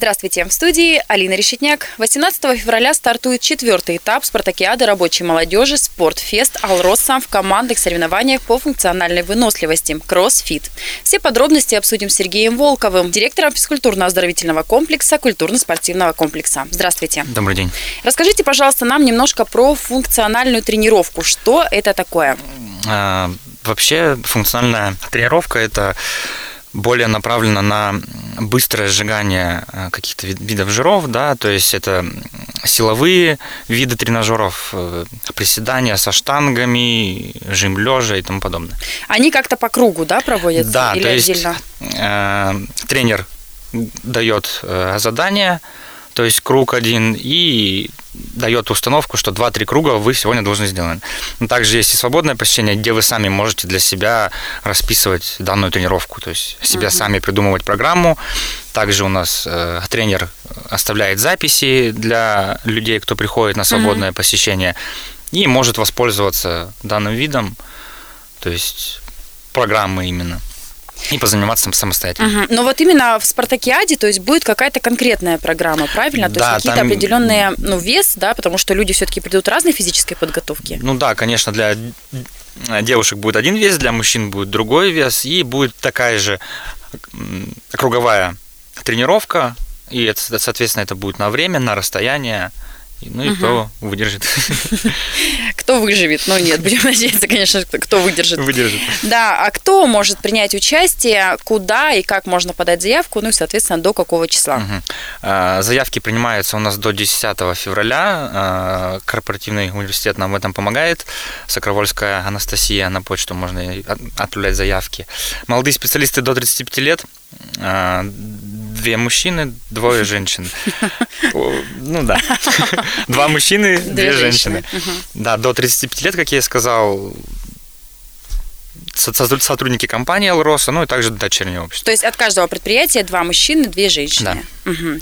Здравствуйте. В студии Алина Решетняк. 18 февраля стартует четвертый этап спартакиады рабочей молодежи «Спортфест Алроса» в командных соревнованиях по функциональной выносливости «Кроссфит». Все подробности обсудим с Сергеем Волковым, директором физкультурно-оздоровительного комплекса культурно-спортивного комплекса. Здравствуйте. Добрый день. Расскажите, пожалуйста, нам немножко про функциональную тренировку. Что это такое? А, вообще функциональная тренировка – это более направлена на быстрое сжигание э, каких-то видов жиров, да, то есть это силовые виды тренажеров, э, приседания со штангами, жим лежа и тому подобное. Они как-то по кругу, да, проводятся? Да, или то есть отдельно? Э, тренер дает задание, то есть круг один, и дает установку, что 2-3 круга вы сегодня должны сделать. Но также есть и свободное посещение, где вы сами можете для себя расписывать данную тренировку, то есть себя uh-huh. сами придумывать программу. Также у нас э, тренер оставляет записи для людей, кто приходит на свободное uh-huh. посещение, и может воспользоваться данным видом, то есть программы именно и позаниматься самостоятельно. Угу. Но вот именно в Спартакиаде, то есть будет какая-то конкретная программа, правильно? То да, есть какие-то там... определенные, ну, вес, да, потому что люди все-таки придут разной физической подготовки. Ну да, конечно, для девушек будет один вес, для мужчин будет другой вес, и будет такая же круговая тренировка, и, это, соответственно, это будет на время, на расстояние. Ну и кто выдержит. Кто выживет? Ну нет, будем надеяться, конечно, кто выдержит. Выдержит. Да, а кто может принять участие, куда и как можно подать заявку, ну и, соответственно, до какого числа? Угу. Заявки принимаются у нас до 10 февраля. А, корпоративный университет нам в этом помогает. Сокровольская Анастасия, на почту можно отправлять заявки. Молодые специалисты до 35 лет а, две мужчины, двое женщин. Ну да. Два мужчины, две женщины. Да, до 35 лет, как я и сказал, сотрудники компании Алроса, ну и также дочернее общество. То есть от каждого предприятия два мужчины, две женщины. Да. Угу.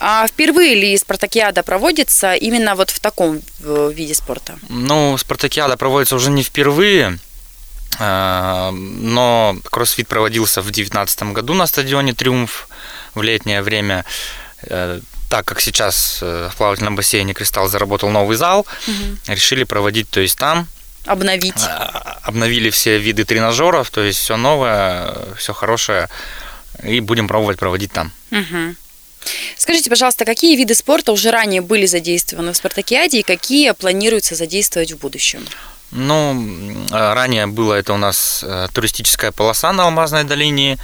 А впервые ли спартакиада проводится именно вот в таком виде спорта? Ну, спартакиада проводится уже не впервые, а, но кроссфит проводился в 2019 году на стадионе «Триумф» в летнее время. Э, так как сейчас э, в плавательном бассейне «Кристалл» заработал новый зал, угу. решили проводить, то есть там. Обновить. А, обновили все виды тренажеров, то есть все новое, все хорошее, и будем пробовать проводить там. Угу. Скажите, пожалуйста, какие виды спорта уже ранее были задействованы в «Спартакиаде» и какие планируется задействовать в будущем? Ну, э, ранее было это у нас туристическая полоса на Алмазной долине,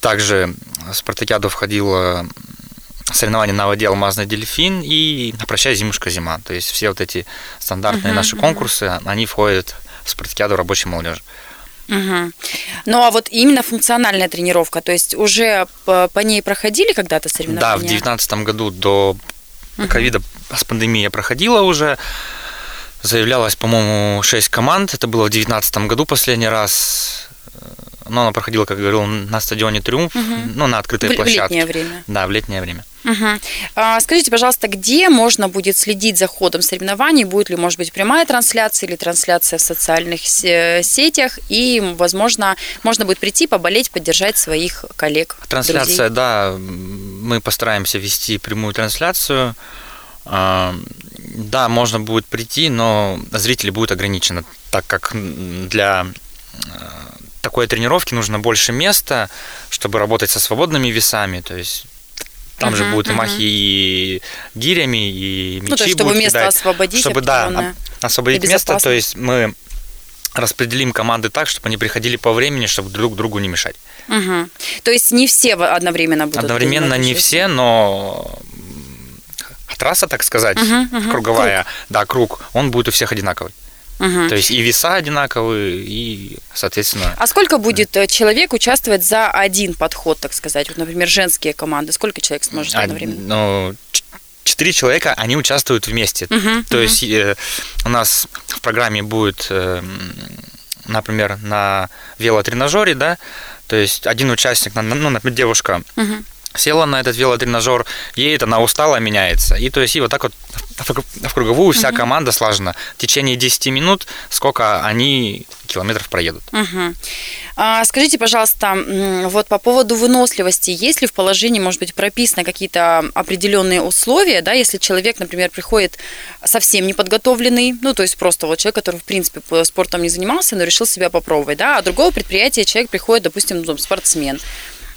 также в спартакиаду входило соревнование на воде «Алмазный дельфин» и «Прощай, зимушка, зима». То есть все вот эти стандартные uh-huh, наши конкурсы, uh-huh. они входят в спартакиаду рабочей молодежи. Угу. Ну а вот именно функциональная тренировка, то есть уже по, по ней проходили когда-то соревнования? Да, в 2019 году до ковида uh-huh. с пандемией проходила уже. Заявлялось, по-моему, 6 команд. Это было в 2019 году последний раз но она проходила, как говорил, на стадионе Триумф, угу. ну, на открытой в, площадке. В летнее время. Да, в летнее время. Угу. А, скажите, пожалуйста, где можно будет следить за ходом соревнований? Будет ли, может быть, прямая трансляция или трансляция в социальных сетях? И, возможно, можно будет прийти, поболеть, поддержать своих коллег. Трансляция, друзей. да, мы постараемся вести прямую трансляцию. А, да, можно будет прийти, но зрители будут ограничены, так как для такой тренировки нужно больше места, чтобы работать со свободными весами, то есть там uh-huh, же будут uh-huh. и махи и гирями, и мячи ну, то есть, чтобы будут место кидать, освободить, чтобы да, освободить место, то есть мы распределим команды так, чтобы они приходили по времени, чтобы друг другу не мешать. Угу. То есть не все одновременно будут. Одновременно не все, но трасса, так сказать, угу, угу. круговая, круг. да, круг, он будет у всех одинаковый. Угу. То есть и веса одинаковые, и, соответственно... А сколько будет да. Э, человек участвовать за один подход, так сказать? Вот, например, женские команды. Сколько человек сможет одновременно? Ну, четыре человека, они участвуют вместе. Угу, То угу. есть э, у нас в программе будет, э, например, на велотренажере, да, то есть один участник, ну, например, девушка угу села на этот велотренажер, едет, она устала, меняется. И то есть и вот так вот в круговую вся угу. команда слажена. В течение 10 минут сколько они километров проедут. Угу. А, скажите, пожалуйста, вот по поводу выносливости, есть ли в положении, может быть, прописаны какие-то определенные условия, да, если человек, например, приходит совсем неподготовленный, ну, то есть просто вот человек, который, в принципе, спортом не занимался, но решил себя попробовать, да, а другого предприятия человек приходит, допустим, ну, спортсмен,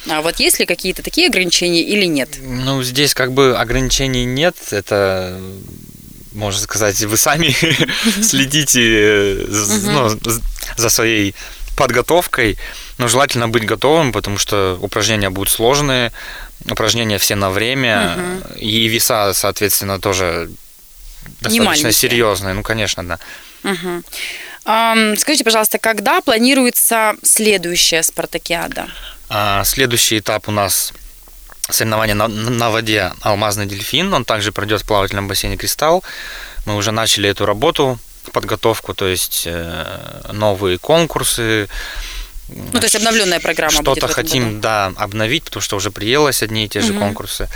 а вот есть ли какие-то такие ограничения или нет? Ну, здесь как бы ограничений нет. Это можно сказать, вы сами следите э, ну, за своей подготовкой. Но желательно быть готовым, потому что упражнения будут сложные, упражнения все на время, и веса, соответственно, тоже достаточно серьезные. Ну, конечно, да. Скажите, пожалуйста, когда планируется следующая спартакиада? А, следующий этап у нас соревнования на, на воде «Алмазный дельфин». Он также пройдет в плавательном бассейне «Кристалл». Мы уже начали эту работу, подготовку, то есть э, новые конкурсы. Ну, то есть обновленная программа Что-то хотим, году. да, обновить, потому что уже приелось одни и те же угу. конкурсы.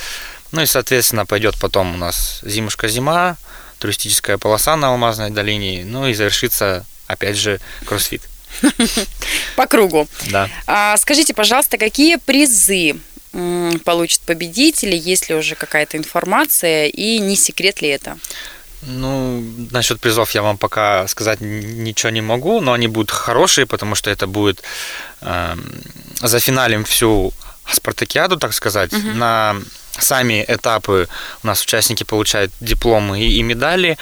Ну и, соответственно, пойдет потом у нас «Зимушка-зима», туристическая полоса на Алмазной долине, ну и завершится, опять же, кроссфит. По кругу. Да. А, скажите, пожалуйста, какие призы получат победители, есть ли уже какая-то информация и не секрет ли это? Ну, насчет призов я вам пока сказать ничего не могу, но они будут хорошие, потому что это будет э, за финалем всю спартакиаду, так сказать. Угу. На сами этапы у нас участники получают дипломы и, и медали,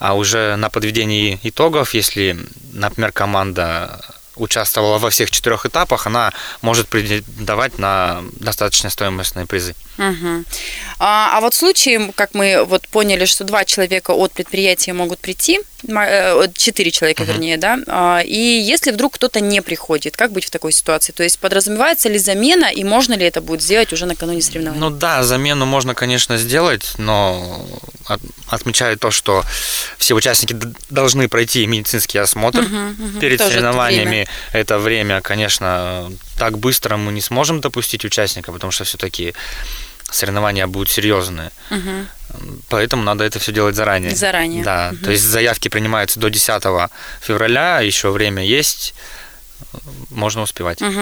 а уже на подведении итогов, если, например, команда участвовала во всех четырех этапах, она может претендовать на достаточно стоимостные призы. Угу. А, а вот в случае, как мы вот поняли, что два человека от предприятия могут прийти, э, четыре человека, угу. вернее, да, а, и если вдруг кто-то не приходит, как быть в такой ситуации? То есть подразумевается ли замена, и можно ли это будет сделать уже накануне соревнований? Ну да, замену можно, конечно, сделать, но отмечаю то, что все участники должны пройти медицинский осмотр угу, угу. перед Тоже соревнованиями. Это время. это время, конечно, так быстро мы не сможем допустить участника, потому что все-таки соревнования будут серьезные. Угу. Поэтому надо это все делать заранее. Заранее. Да. Угу. То есть заявки принимаются до 10 февраля, еще время есть можно успевать. Угу.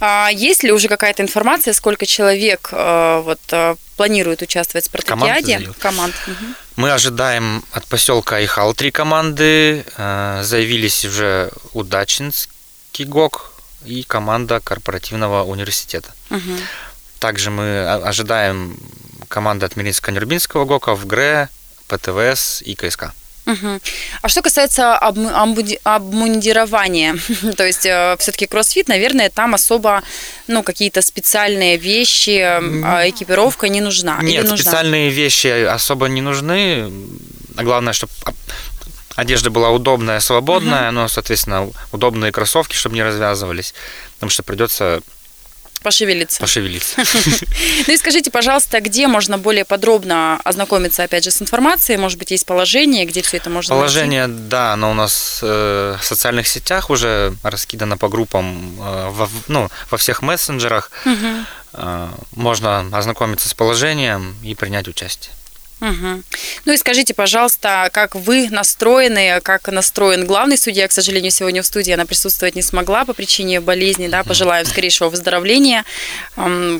А есть ли уже какая-то информация, сколько человек э, вот, э, планирует участвовать в спартакиаде? Команд. Угу. Мы ожидаем от поселка Ихал три команды. Э, заявились уже Удачинский ГОК и команда корпоративного университета. Угу. Также мы ожидаем команды от Минско-Нюрбинского ГОКа, ВГРЭ, ПТВС и КСК. Угу. А что касается обмундирования, то есть э, все-таки кроссфит, наверное, там особо, ну, какие-то специальные вещи, а экипировка не нужна. Нет, нужна? специальные вещи особо не нужны. А главное, чтобы одежда была удобная, свободная, угу. но, соответственно, удобные кроссовки, чтобы не развязывались, потому что придется Пошевелиться. Пошевелиться. Ну и скажите, пожалуйста, где можно более подробно ознакомиться, опять же, с информацией? Может быть, есть положение, где все это можно Положение, найти? да, оно у нас э, в социальных сетях уже раскидано по группам, э, во, ну, во всех мессенджерах. Угу. Э, можно ознакомиться с положением и принять участие. Угу. Ну и скажите, пожалуйста, как вы настроены, как настроен главный судья, к сожалению, сегодня в студии она присутствовать не смогла по причине болезни, да, пожелаем скорейшего выздоровления.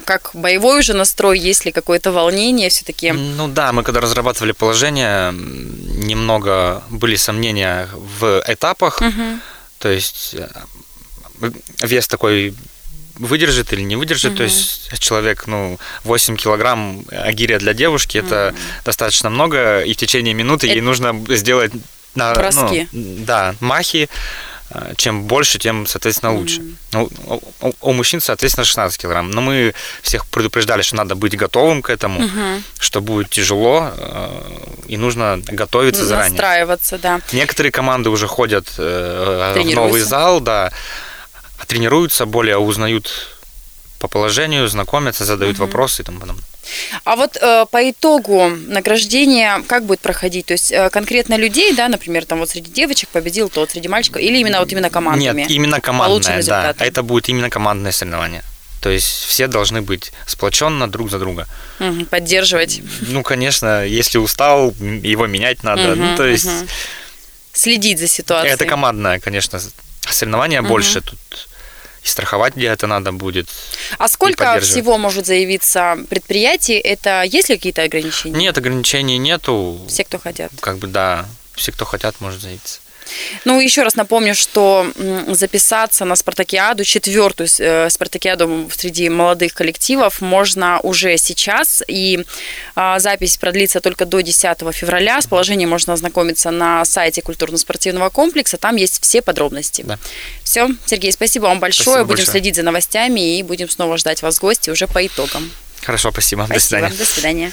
Как боевой уже настрой, есть ли какое-то волнение все-таки? Ну да, мы когда разрабатывали положение, немного были сомнения в этапах, угу. то есть э, вес такой выдержит или не выдержит. Угу. То есть человек, ну, 8 килограмм агирия для девушки угу. это достаточно много, и в течение минуты это... ей нужно сделать на, Броски. Ну, да, махи. А, чем больше, тем, соответственно, лучше. Mm. Ну, у, у мужчин, соответственно, 16 килограмм. Но мы всех предупреждали, что надо быть готовым к этому, mm-hmm. что будет тяжело, а, и нужно готовиться заранее. Настраиваться, да. Некоторые команды уже ходят э, в новый зал, да, тренируются, более узнают по положению, знакомятся, задают угу. вопросы и тому подобное. А вот э, по итогу награждения как будет проходить? То есть э, конкретно людей, да, например, там вот среди девочек победил тот, среди мальчиков, или именно вот именно командами? Нет, именно командное, да. Это будет именно командное соревнование. То есть все должны быть сплоченно друг за друга. Угу, поддерживать. Ну, конечно, если устал, его менять надо. Угу, ну, то есть... Угу. Следить за ситуацией. Это командное, конечно, соревнование угу. больше. Тут и страховать где-то надо будет. А сколько всего может заявиться предприятий? Это есть ли какие-то ограничения? Нет, ограничений нету. Все, кто хотят. Как бы да, все, кто хотят, может заявиться. Ну, еще раз напомню, что записаться на спартакиаду, четвертую э, спартакиаду среди молодых коллективов можно уже сейчас, и а, запись продлится только до 10 февраля. С положением можно ознакомиться на сайте культурно-спортивного комплекса, там есть все подробности. Да. Все, Сергей, спасибо вам большое, спасибо будем большое. следить за новостями и будем снова ждать вас в гости уже по итогам. Хорошо, спасибо. спасибо. До свидания. До свидания.